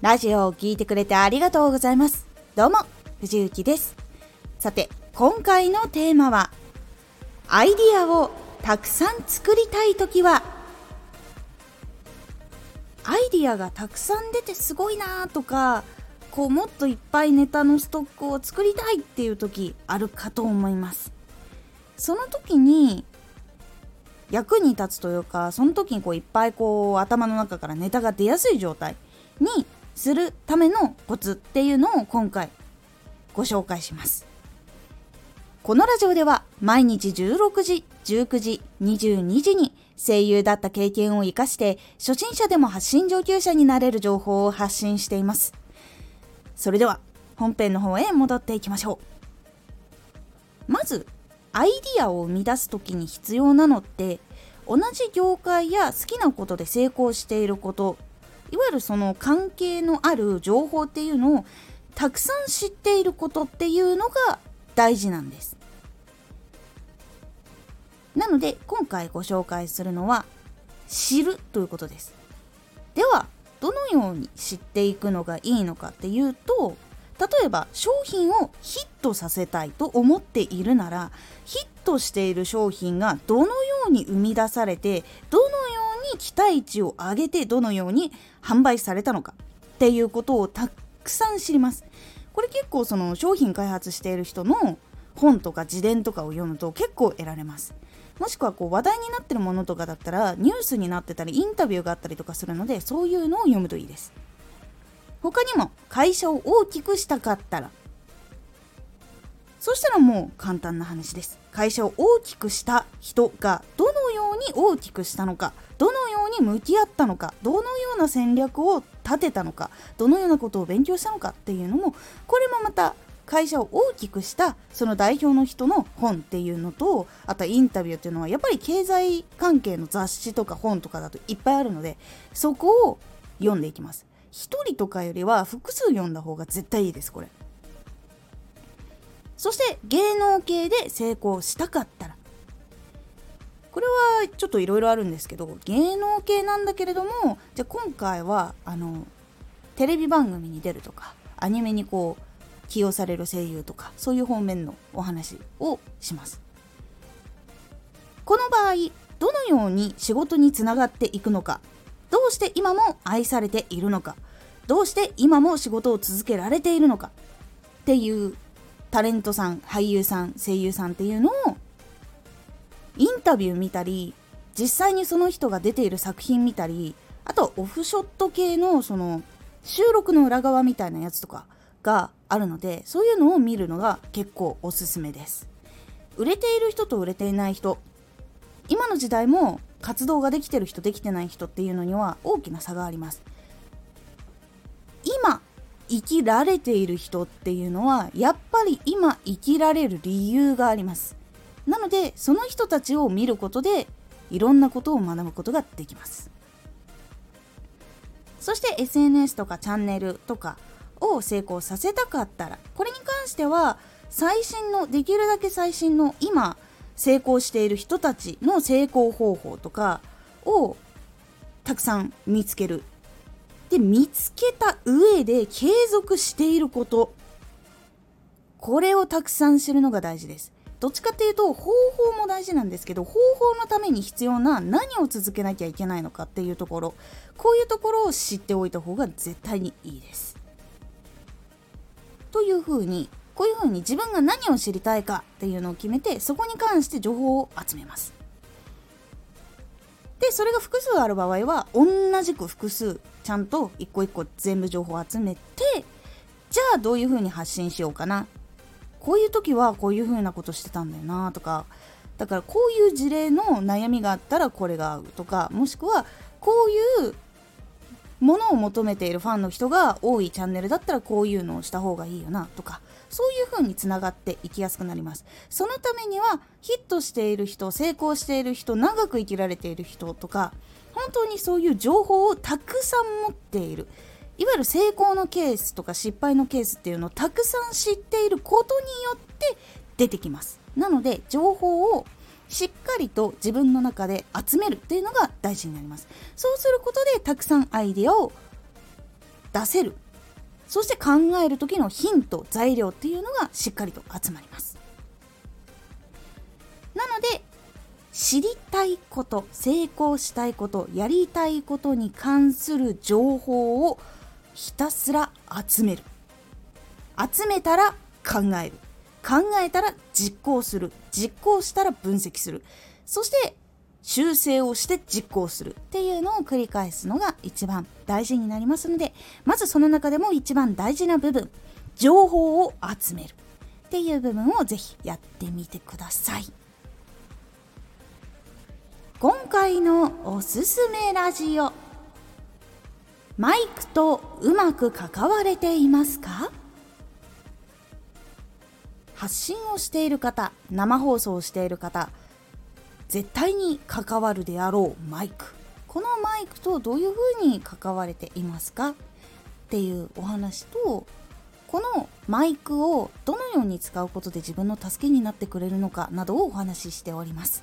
ラジオを聴いてくれてありがとうございます。どうも、藤幸です。さて、今回のテーマは、アイディアをたくさん作りたいときは、アイディアがたくさん出てすごいなとか、こうもっといっぱいネタのストックを作りたいっていう時あるかと思います。その時に役に立つというかその時にこういっぱいこう頭の中からネタが出やすい状態にするためのコツっていうのを今回ご紹介します。このラジオでは毎日16時19時22時に声優だった経験を生かして初心者でも発信上級者になれる情報を発信しています。それでは本編の方へ戻っていきましょう。まずアイディアを生み出す時に必要なのって同じ業界や好きなことで成功していること。いわゆるその関係のある情報っていうのをたくさん知っていることっていうのが大事なんです。なので今回ご紹介するのは知るということです。ではどのように知っていくのがいいのかっていうと例えば商品をヒットさせたいと思っているならヒットしている商品がどのように生み出されてどのに期待値を上げてどのように販売されたのか。っていうことをたくさん知ります。これ結構その商品開発している人の本とか自伝とかを読むと結構得られます。もしくはこう話題になってるものとかだったらニュースになってたりインタビューがあったりとかするのでそういうのを読むといいです。他にも会社を大きくしたかったら。そしたらもう簡単な話です。会社を大きくした人がどのように大きくしたのかどのように向き合ったのかどのような戦略を立てたのかどのようなことを勉強したのかっていうのもこれもまた会社を大きくしたその代表の人の本っていうのとあとインタビューっていうのはやっぱり経済関係の雑誌とか本とかだといっぱいあるのでそこを読んでいきます。1人とかよりは複数読んだ方が絶対いいですこれ。そして芸能系で成功したかったらこれはちょっといろいろあるんですけど芸能系なんだけれどもじゃあ今回はあのテレビ番組に出るとかアニメにこう起用される声優とかそういう方面のお話をします。この場合どのように仕事につながっていくのかどうして今も愛されているのかどうして今も仕事を続けられているのかっていうタレントさん俳優さん声優さんっていうのをインタビュー見たり実際にその人が出ている作品見たりあとオフショット系のその収録の裏側みたいなやつとかがあるのでそういうのを見るのが結構おすすめです。売れている人と売れていない人今の時代も活動ができてる人できてない人っていうのには大きな差があります。今生きられている人っていうのはやっぱり今生きられる理由があります。なのでその人たちを見ることでいろんなことを学ぶことができます。そして SNS とかチャンネルとかを成功させたかったらこれに関しては最新のできるだけ最新の今成功している人たちの成功方法とかをたくさん見つける。で見つけた上で継続していること。これをたくさん知るのが大事です。どっちかっていうと方法も大事なんですけど方法のために必要な何を続けなきゃいけないのかっていうところこういうところを知っておいた方が絶対にいいです。というふうにこういうふうに自分が何を知りたいかっていうのを決めてそこに関して情報を集めます。でそれが複数ある場合は同じく複数ちゃんと一個一個全部情報を集めてじゃあどういうふうに発信しようかな。こういう時はこういうふうなことしてたんだよなとかだからこういう事例の悩みがあったらこれが合うとかもしくはこういうものを求めているファンの人が多いチャンネルだったらこういうのをした方がいいよなとかそういう風につながっていきやすくなります。そのためにはヒットしている人成功している人長く生きられている人とか本当にそういう情報をたくさん持っている。いわゆる成功のケースとか失敗のケースっていうのをたくさん知っていることによって出てきます。なので情報をしっかりと自分の中で集めるっていうのが大事になります。そうすることでたくさんアイデアを出せる。そして考える時のヒント材料っていうのがしっかりと集まります。なので知りたいこと成功したいことやりたいことに関する情報をひたすら集める。集めたら考える。考えたら実行する。実行したら分析する。そして修正をして実行する。っていうのを繰り返すのが一番大事になりますのでまずその中でも一番大事な部分。情報を集める。っていう部分をぜひやってみてください。今回のおすすめラジオ。マイクとうまく関われていますか？発信をしている方生放送をしている方絶対に関わるであろうマイク。このマイクとどういうふうに関われていますか？っていうお話とこのマイクをどのように使うことで自分の助けになってくれるのかなどをお話ししております。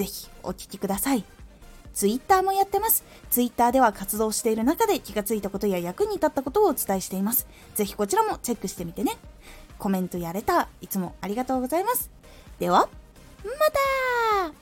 ぜひお聴きください。ツイッターもやってます。ツイッターでは活動している中で気がついたことや役に立ったことをお伝えしています。ぜひこちらもチェックしてみてね。コメントやれたいつもありがとうございます。では、また